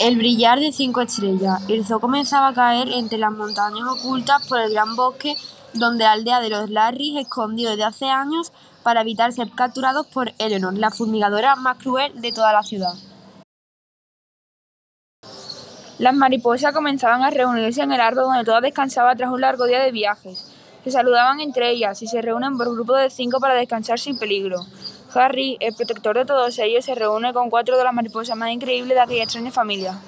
El brillar de cinco estrellas. El sol comenzaba a caer entre las montañas ocultas por el gran bosque donde la aldea de los Larrys escondió desde hace años para evitar ser capturados por Eleanor, la fumigadora más cruel de toda la ciudad. Las mariposas comenzaban a reunirse en el árbol donde todas descansaban tras un largo día de viajes. Se saludaban entre ellas y se reúnen por grupos de cinco para descansar sin peligro. Harry, el protector de todos ellos, se reúne con cuatro de las mariposas más increíbles de aquella extraña familia.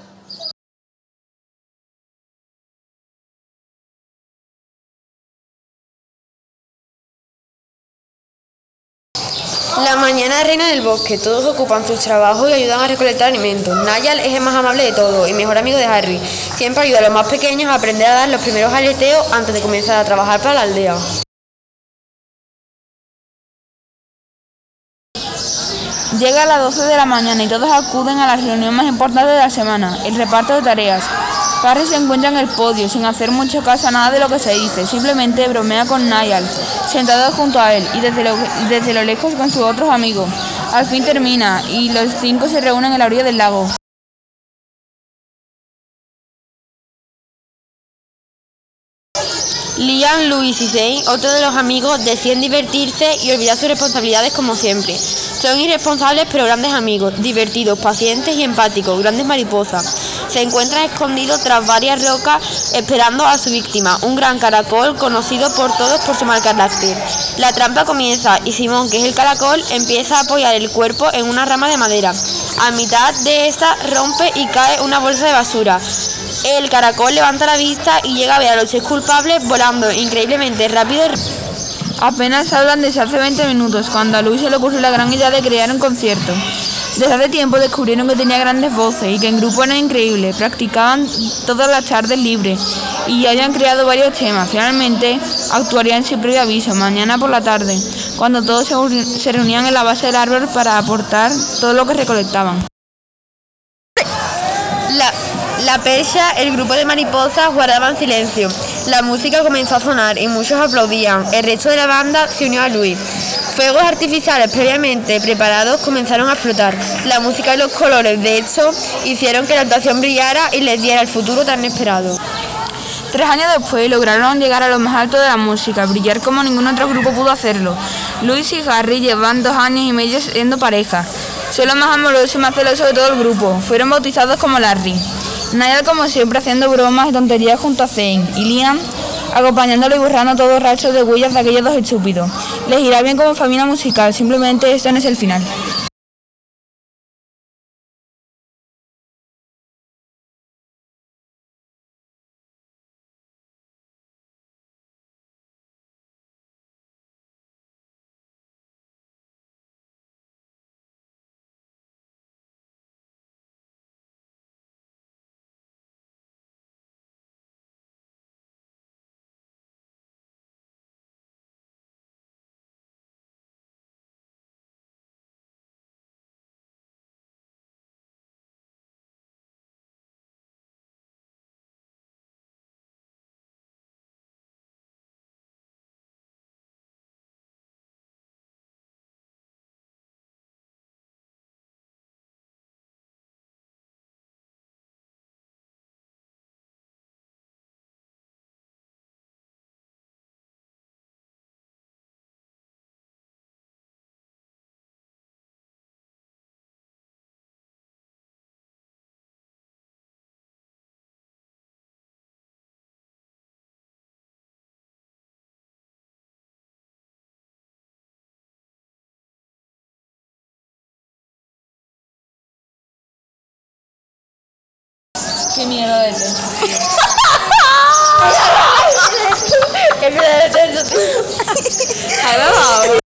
La mañana reina en el bosque, todos ocupan sus trabajos y ayudan a recolectar alimentos. Niall es el más amable de todos y mejor amigo de Harry. Siempre ayuda a los más pequeños a aprender a dar los primeros aleteos antes de comenzar a trabajar para la aldea. Llega a las 12 de la mañana y todos acuden a la reunión más importante de la semana, el reparto de tareas. Harry se encuentra en el podio, sin hacer mucho caso a nada de lo que se dice, simplemente bromea con Niall, sentado junto a él y desde lo, desde lo lejos con sus otros amigos. Al fin termina y los cinco se reúnen en la orilla del lago. Liam, Louis y Zane, otro de los amigos, deciden divertirse y olvidar sus responsabilidades como siempre. Son irresponsables pero grandes amigos, divertidos, pacientes y empáticos, grandes mariposas. Se encuentran escondidos tras varias rocas esperando a su víctima, un gran caracol conocido por todos por su mal carácter. La trampa comienza y Simón, que es el caracol, empieza a apoyar el cuerpo en una rama de madera. A mitad de esta rompe y cae una bolsa de basura. El caracol levanta la vista y llega a ver a los seis culpables volando increíblemente rápido. Apenas hablan desde hace 20 minutos, cuando a Luis se le ocurrió la gran idea de crear un concierto. Desde hace tiempo descubrieron que tenía grandes voces y que en grupo era increíble. Practicaban todas las tardes libres y habían creado varios temas. Finalmente actuarían sin previo aviso, mañana por la tarde, cuando todos se reunían en la base del árbol para aportar todo lo que recolectaban. La, percha, el grupo de mariposas guardaban silencio. La música comenzó a sonar y muchos aplaudían. El resto de la banda se unió a Luis. Fuegos artificiales previamente preparados comenzaron a explotar. La música y los colores, de hecho, hicieron que la actuación brillara y les diera el futuro tan esperado. Tres años después lograron llegar a lo más alto de la música, brillar como ningún otro grupo pudo hacerlo. Luis y Harry llevan dos años y medio siendo pareja. Son los más amorosos y más celosos de todo el grupo. Fueron bautizados como Larry. Niall como siempre haciendo bromas y tonterías junto a Zane. Y Liam acompañándolo y borrando todo rastro de huellas de aquellos dos estúpidos. Les irá bien como familia musical, simplemente esto no es el final. Qué miedo de eso. Ahí.